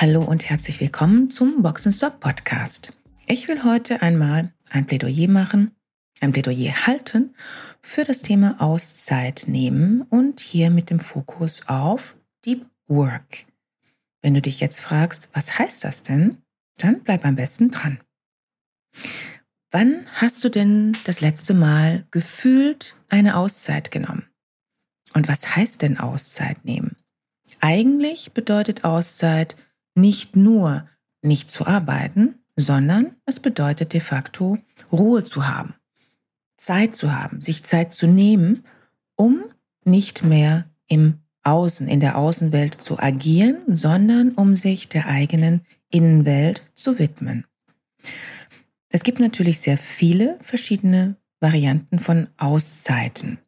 Hallo und herzlich willkommen zum Boxenstopp Podcast. Ich will heute einmal ein Plädoyer machen, ein Plädoyer halten für das Thema Auszeit nehmen und hier mit dem Fokus auf Deep Work. Wenn du dich jetzt fragst, was heißt das denn, dann bleib am besten dran. Wann hast du denn das letzte Mal gefühlt eine Auszeit genommen? Und was heißt denn Auszeit nehmen? Eigentlich bedeutet Auszeit, nicht nur nicht zu arbeiten, sondern es bedeutet de facto Ruhe zu haben, Zeit zu haben, sich Zeit zu nehmen, um nicht mehr im Außen, in der Außenwelt zu agieren, sondern um sich der eigenen Innenwelt zu widmen. Es gibt natürlich sehr viele verschiedene Varianten von Auszeiten.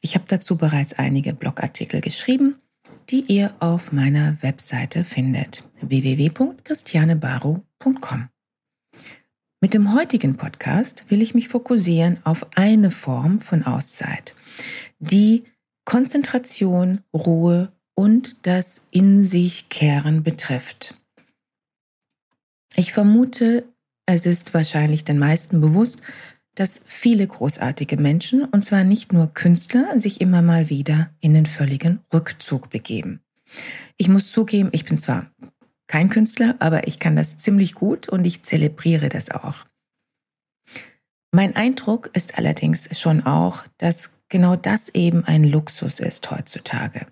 Ich habe dazu bereits einige Blogartikel geschrieben die ihr auf meiner Webseite findet www.christianebaro.com. Mit dem heutigen Podcast will ich mich fokussieren auf eine Form von Auszeit, die Konzentration, Ruhe und das In sich kehren betrifft. Ich vermute, es ist wahrscheinlich den meisten bewusst, dass viele großartige Menschen, und zwar nicht nur Künstler, sich immer mal wieder in den völligen Rückzug begeben. Ich muss zugeben, ich bin zwar kein Künstler, aber ich kann das ziemlich gut und ich zelebriere das auch. Mein Eindruck ist allerdings schon auch, dass genau das eben ein Luxus ist heutzutage.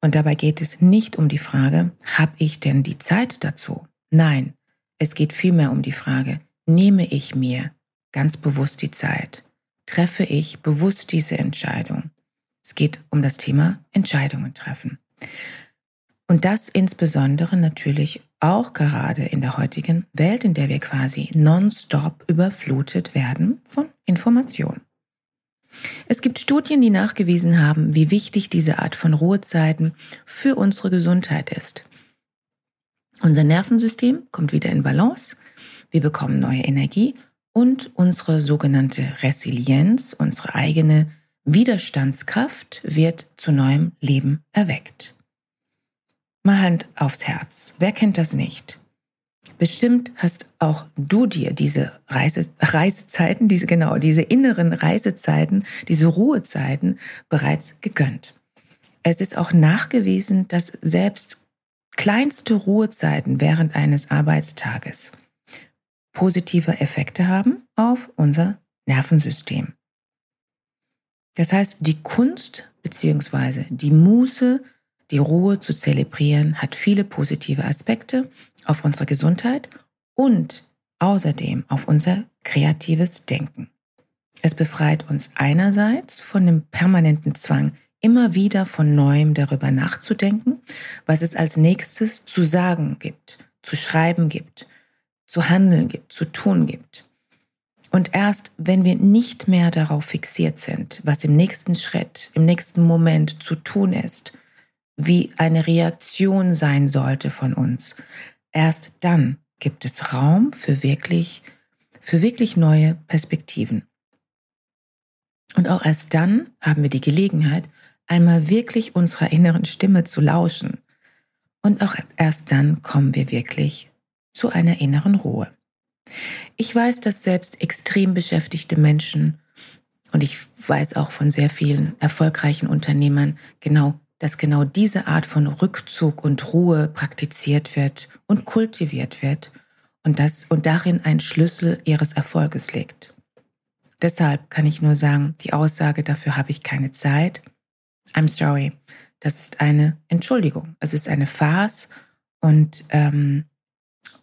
Und dabei geht es nicht um die Frage, habe ich denn die Zeit dazu? Nein, es geht vielmehr um die Frage, nehme ich mir ganz bewusst die Zeit? Treffe ich bewusst diese Entscheidung? Es geht um das Thema Entscheidungen treffen. Und das insbesondere natürlich auch gerade in der heutigen Welt, in der wir quasi nonstop überflutet werden von Informationen. Es gibt Studien, die nachgewiesen haben, wie wichtig diese Art von Ruhezeiten für unsere Gesundheit ist. Unser Nervensystem kommt wieder in Balance, wir bekommen neue Energie und unsere sogenannte Resilienz, unsere eigene Widerstandskraft wird zu neuem Leben erweckt. Mal Hand aufs Herz. Wer kennt das nicht? Bestimmt hast auch du dir diese Reise, Reisezeiten, diese genau, diese inneren Reisezeiten, diese Ruhezeiten bereits gegönnt. Es ist auch nachgewiesen, dass selbst kleinste Ruhezeiten während eines Arbeitstages positive Effekte haben auf unser Nervensystem. Das heißt, die Kunst bzw. die Muße, die Ruhe zu zelebrieren, hat viele positive Aspekte auf unsere Gesundheit und außerdem auf unser kreatives Denken. Es befreit uns einerseits von dem permanenten Zwang, immer wieder von neuem darüber nachzudenken, was es als nächstes zu sagen gibt, zu schreiben gibt, zu handeln gibt, zu tun gibt. Und erst wenn wir nicht mehr darauf fixiert sind, was im nächsten Schritt, im nächsten Moment zu tun ist, wie eine Reaktion sein sollte von uns, erst dann gibt es Raum für wirklich, für wirklich neue Perspektiven. Und auch erst dann haben wir die Gelegenheit, einmal wirklich unserer inneren Stimme zu lauschen. Und auch erst dann kommen wir wirklich zu einer inneren Ruhe. Ich weiß, dass selbst extrem beschäftigte Menschen und ich weiß auch von sehr vielen erfolgreichen Unternehmern genau, dass genau diese Art von Rückzug und Ruhe praktiziert wird und kultiviert wird und das und darin ein Schlüssel ihres Erfolges liegt. Deshalb kann ich nur sagen, die Aussage dafür habe ich keine Zeit. I'm sorry. Das ist eine Entschuldigung. Es ist eine Farce und ähm,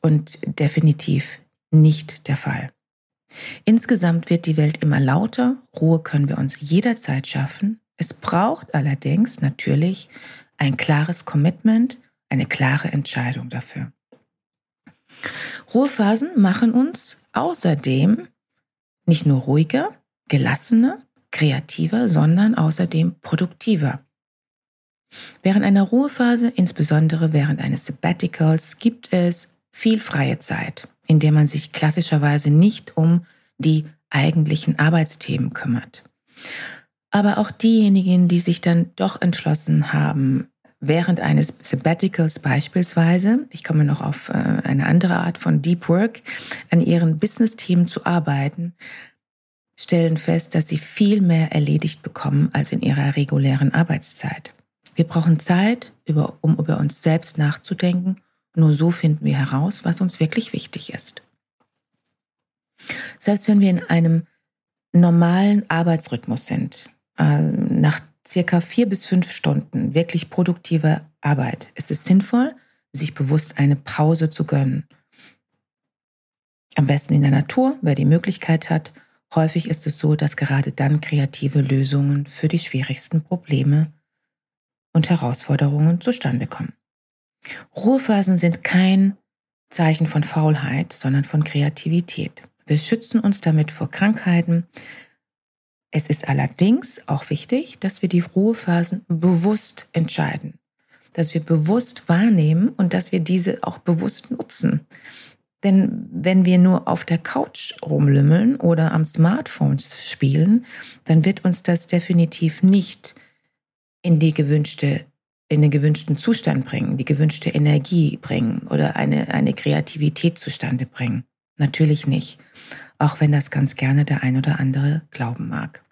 und definitiv nicht der Fall. Insgesamt wird die Welt immer lauter, Ruhe können wir uns jederzeit schaffen. Es braucht allerdings natürlich ein klares Commitment, eine klare Entscheidung dafür. Ruhephasen machen uns außerdem nicht nur ruhiger, gelassener, kreativer, sondern außerdem produktiver. Während einer Ruhephase, insbesondere während eines Sabbaticals, gibt es viel freie Zeit, in der man sich klassischerweise nicht um die eigentlichen Arbeitsthemen kümmert. Aber auch diejenigen, die sich dann doch entschlossen haben, während eines Sabbaticals beispielsweise, ich komme noch auf äh, eine andere Art von Deep Work, an ihren Business-Themen zu arbeiten, stellen fest, dass sie viel mehr erledigt bekommen als in ihrer regulären Arbeitszeit. Wir brauchen Zeit, um über uns selbst nachzudenken. Nur so finden wir heraus, was uns wirklich wichtig ist. Selbst wenn wir in einem normalen Arbeitsrhythmus sind, äh, nach circa vier bis fünf Stunden wirklich produktive Arbeit ist es sinnvoll, sich bewusst eine Pause zu gönnen. Am besten in der Natur, wer die Möglichkeit hat. Häufig ist es so, dass gerade dann kreative Lösungen für die schwierigsten Probleme und Herausforderungen zustande kommen. Ruhephasen sind kein Zeichen von Faulheit, sondern von Kreativität. Wir schützen uns damit vor Krankheiten, es ist allerdings auch wichtig, dass wir die Ruhephasen bewusst entscheiden, dass wir bewusst wahrnehmen und dass wir diese auch bewusst nutzen. Denn wenn wir nur auf der Couch rumlümmeln oder am Smartphone spielen, dann wird uns das definitiv nicht in die gewünschte in den gewünschten Zustand bringen, die gewünschte Energie bringen oder eine, eine Kreativität zustande bringen. Natürlich nicht, auch wenn das ganz gerne der ein oder andere glauben mag.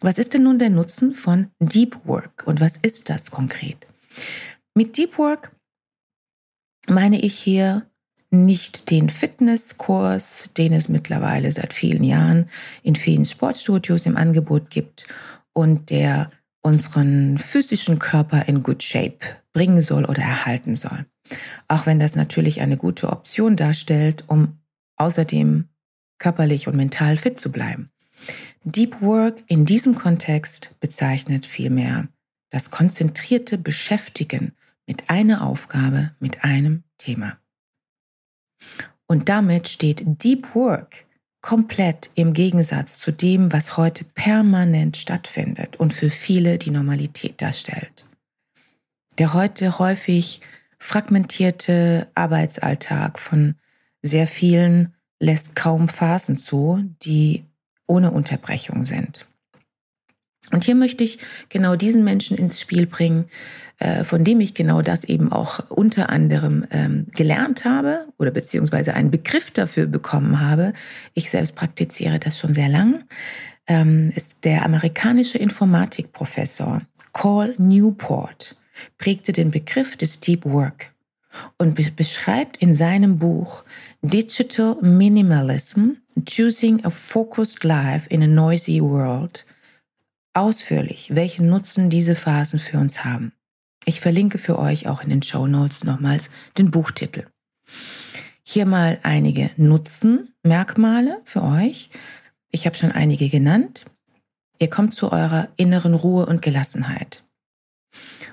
Was ist denn nun der Nutzen von Deep Work und was ist das konkret? Mit Deep Work meine ich hier nicht den Fitnesskurs, den es mittlerweile seit vielen Jahren in vielen Sportstudios im Angebot gibt und der unseren physischen Körper in Good Shape bringen soll oder erhalten soll. Auch wenn das natürlich eine gute Option darstellt, um außerdem körperlich und mental fit zu bleiben. Deep Work in diesem Kontext bezeichnet vielmehr das konzentrierte Beschäftigen mit einer Aufgabe, mit einem Thema. Und damit steht Deep Work komplett im Gegensatz zu dem, was heute permanent stattfindet und für viele die Normalität darstellt. Der heute häufig fragmentierte Arbeitsalltag von sehr vielen lässt kaum Phasen zu, die ohne Unterbrechung sind. Und hier möchte ich genau diesen Menschen ins Spiel bringen, äh, von dem ich genau das eben auch unter anderem ähm, gelernt habe oder beziehungsweise einen Begriff dafür bekommen habe. Ich selbst praktiziere das schon sehr lang. Ähm, ist der amerikanische Informatikprofessor Carl Newport prägte den Begriff des Deep Work und beschreibt in seinem Buch Digital Minimalism Choosing a Focused Life in a Noisy World ausführlich, welchen Nutzen diese Phasen für uns haben. Ich verlinke für euch auch in den Show Notes nochmals den Buchtitel. Hier mal einige Nutzenmerkmale für euch. Ich habe schon einige genannt. Ihr kommt zu eurer inneren Ruhe und Gelassenheit.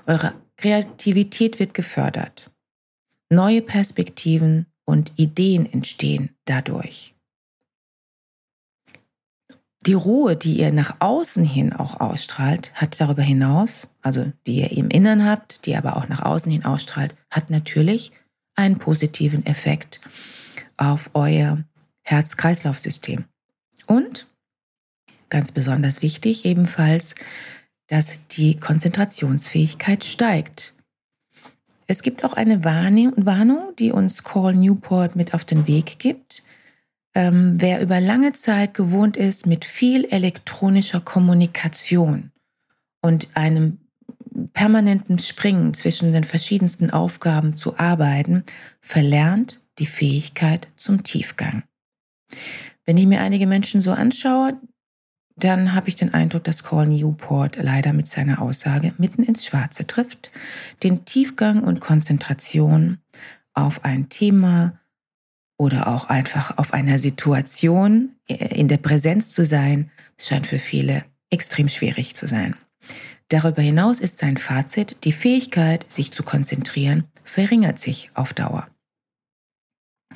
Eure Kreativität wird gefördert. Neue Perspektiven und Ideen entstehen dadurch die Ruhe, die ihr nach außen hin auch ausstrahlt, hat darüber hinaus, also die ihr im Innern habt, die aber auch nach außen hin ausstrahlt, hat natürlich einen positiven Effekt auf euer Herz-Kreislauf-System. Und ganz besonders wichtig ebenfalls, dass die Konzentrationsfähigkeit steigt. Es gibt auch eine Warnung, die uns Call Newport mit auf den Weg gibt ähm, wer über lange Zeit gewohnt ist, mit viel elektronischer Kommunikation und einem permanenten Springen zwischen den verschiedensten Aufgaben zu arbeiten, verlernt die Fähigkeit zum Tiefgang. Wenn ich mir einige Menschen so anschaue, dann habe ich den Eindruck, dass Call Newport leider mit seiner Aussage mitten ins Schwarze trifft. Den Tiefgang und Konzentration auf ein Thema oder auch einfach auf einer Situation äh, in der Präsenz zu sein, scheint für viele extrem schwierig zu sein. Darüber hinaus ist sein Fazit, die Fähigkeit, sich zu konzentrieren, verringert sich auf Dauer.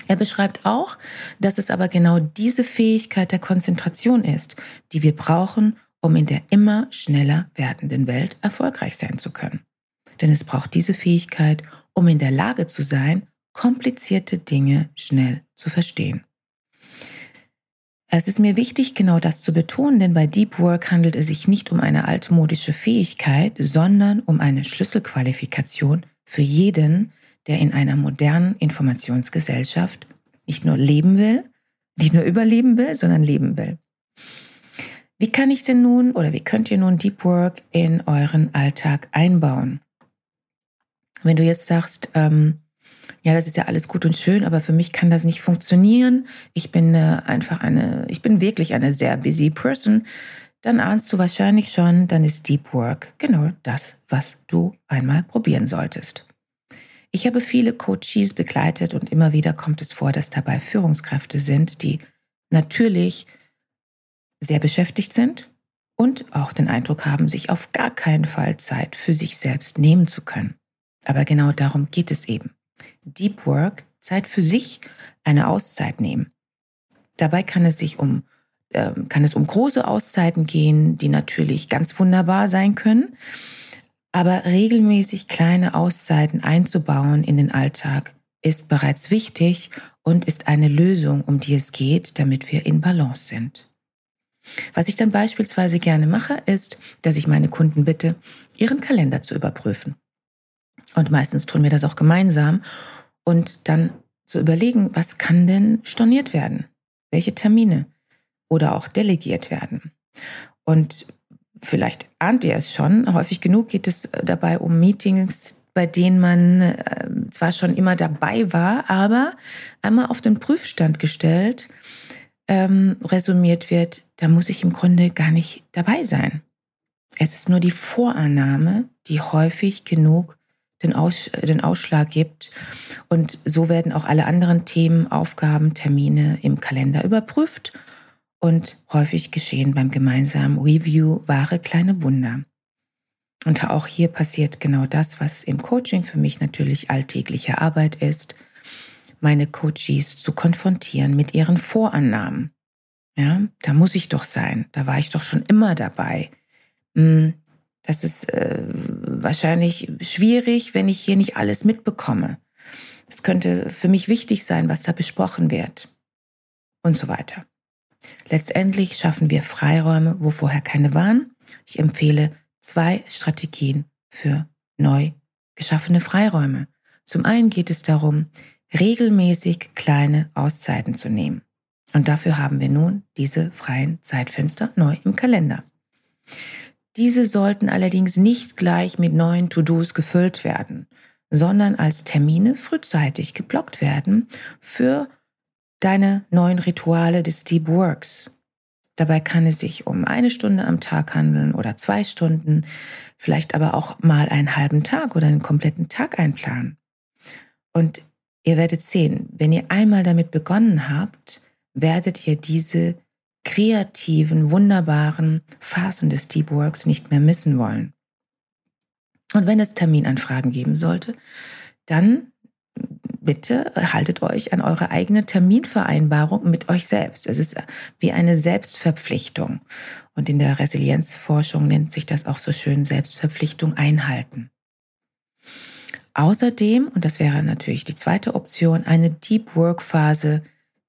Er beschreibt auch, dass es aber genau diese Fähigkeit der Konzentration ist, die wir brauchen, um in der immer schneller werdenden Welt erfolgreich sein zu können. Denn es braucht diese Fähigkeit, um in der Lage zu sein, komplizierte Dinge schnell zu verstehen. Es ist mir wichtig, genau das zu betonen, denn bei Deep Work handelt es sich nicht um eine altmodische Fähigkeit, sondern um eine Schlüsselqualifikation für jeden, der in einer modernen Informationsgesellschaft nicht nur leben will, nicht nur überleben will, sondern leben will. Wie kann ich denn nun oder wie könnt ihr nun Deep Work in euren Alltag einbauen? Wenn du jetzt sagst, ähm, ja, das ist ja alles gut und schön, aber für mich kann das nicht funktionieren. Ich bin äh, einfach eine, ich bin wirklich eine sehr busy Person. Dann ahnst du wahrscheinlich schon, dann ist Deep Work genau das, was du einmal probieren solltest. Ich habe viele Coaches begleitet und immer wieder kommt es vor, dass dabei Führungskräfte sind, die natürlich sehr beschäftigt sind und auch den Eindruck haben, sich auf gar keinen Fall Zeit für sich selbst nehmen zu können. Aber genau darum geht es eben. Deep Work, Zeit für sich, eine Auszeit nehmen. Dabei kann es sich um ähm, kann es um große Auszeiten gehen, die natürlich ganz wunderbar sein können, aber regelmäßig kleine Auszeiten einzubauen in den Alltag ist bereits wichtig und ist eine Lösung, um die es geht, damit wir in Balance sind. Was ich dann beispielsweise gerne mache, ist, dass ich meine Kunden bitte, ihren Kalender zu überprüfen. Und meistens tun wir das auch gemeinsam und dann zu überlegen, was kann denn storniert werden? Welche Termine? Oder auch delegiert werden? Und vielleicht ahnt ihr es schon, häufig genug geht es dabei um Meetings, bei denen man äh, zwar schon immer dabei war, aber einmal auf den Prüfstand gestellt, ähm, resümiert wird, da muss ich im Grunde gar nicht dabei sein. Es ist nur die Vorannahme, die häufig genug den, Aus, den Ausschlag gibt. Und so werden auch alle anderen Themen, Aufgaben, Termine im Kalender überprüft und häufig geschehen beim gemeinsamen Review wahre kleine Wunder. Und auch hier passiert genau das, was im Coaching für mich natürlich alltägliche Arbeit ist, meine Coaches zu konfrontieren mit ihren Vorannahmen. Ja, da muss ich doch sein, da war ich doch schon immer dabei. Hm, das ist äh, wahrscheinlich schwierig, wenn ich hier nicht alles mitbekomme. Es könnte für mich wichtig sein, was da besprochen wird. Und so weiter. Letztendlich schaffen wir Freiräume, wo vorher keine waren. Ich empfehle zwei Strategien für neu geschaffene Freiräume. Zum einen geht es darum, regelmäßig kleine Auszeiten zu nehmen. Und dafür haben wir nun diese freien Zeitfenster neu im Kalender. Diese sollten allerdings nicht gleich mit neuen To-Dos gefüllt werden, sondern als Termine frühzeitig geblockt werden für deine neuen Rituale des Deep Works. Dabei kann es sich um eine Stunde am Tag handeln oder zwei Stunden, vielleicht aber auch mal einen halben Tag oder einen kompletten Tag einplanen. Und ihr werdet sehen, wenn ihr einmal damit begonnen habt, werdet ihr diese kreativen, wunderbaren Phasen des Deep Works nicht mehr missen wollen. Und wenn es Terminanfragen geben sollte, dann bitte haltet euch an eure eigene Terminvereinbarung mit euch selbst. Es ist wie eine Selbstverpflichtung. Und in der Resilienzforschung nennt sich das auch so schön Selbstverpflichtung einhalten. Außerdem, und das wäre natürlich die zweite Option, eine Deep Work Phase,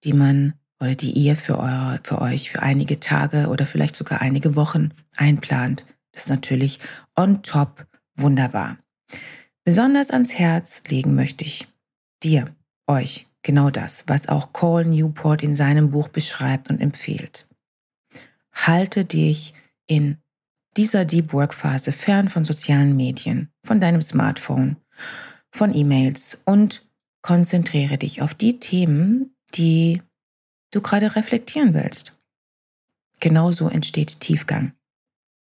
die man oder die ihr für, eure, für euch für einige Tage oder vielleicht sogar einige Wochen einplant. Das ist natürlich on top wunderbar. Besonders ans Herz legen möchte ich dir, euch, genau das, was auch Cole Newport in seinem Buch beschreibt und empfiehlt. Halte dich in dieser Deep Work Phase fern von sozialen Medien, von deinem Smartphone, von E-Mails und konzentriere dich auf die Themen, die du gerade reflektieren willst. Genauso entsteht Tiefgang.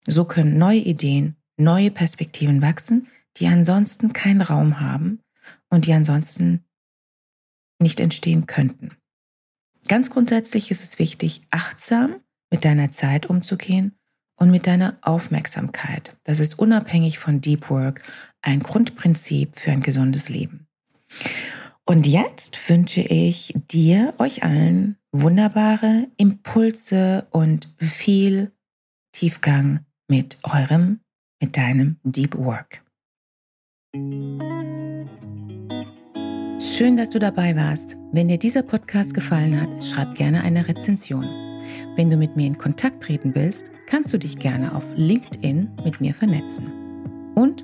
So können neue Ideen, neue Perspektiven wachsen, die ansonsten keinen Raum haben und die ansonsten nicht entstehen könnten. Ganz grundsätzlich ist es wichtig, achtsam mit deiner Zeit umzugehen und mit deiner Aufmerksamkeit. Das ist unabhängig von Deep Work ein Grundprinzip für ein gesundes Leben. Und jetzt wünsche ich dir, euch allen, wunderbare Impulse und viel Tiefgang mit eurem, mit deinem Deep Work. Schön, dass du dabei warst. Wenn dir dieser Podcast gefallen hat, schreib gerne eine Rezension. Wenn du mit mir in Kontakt treten willst, kannst du dich gerne auf LinkedIn mit mir vernetzen. Und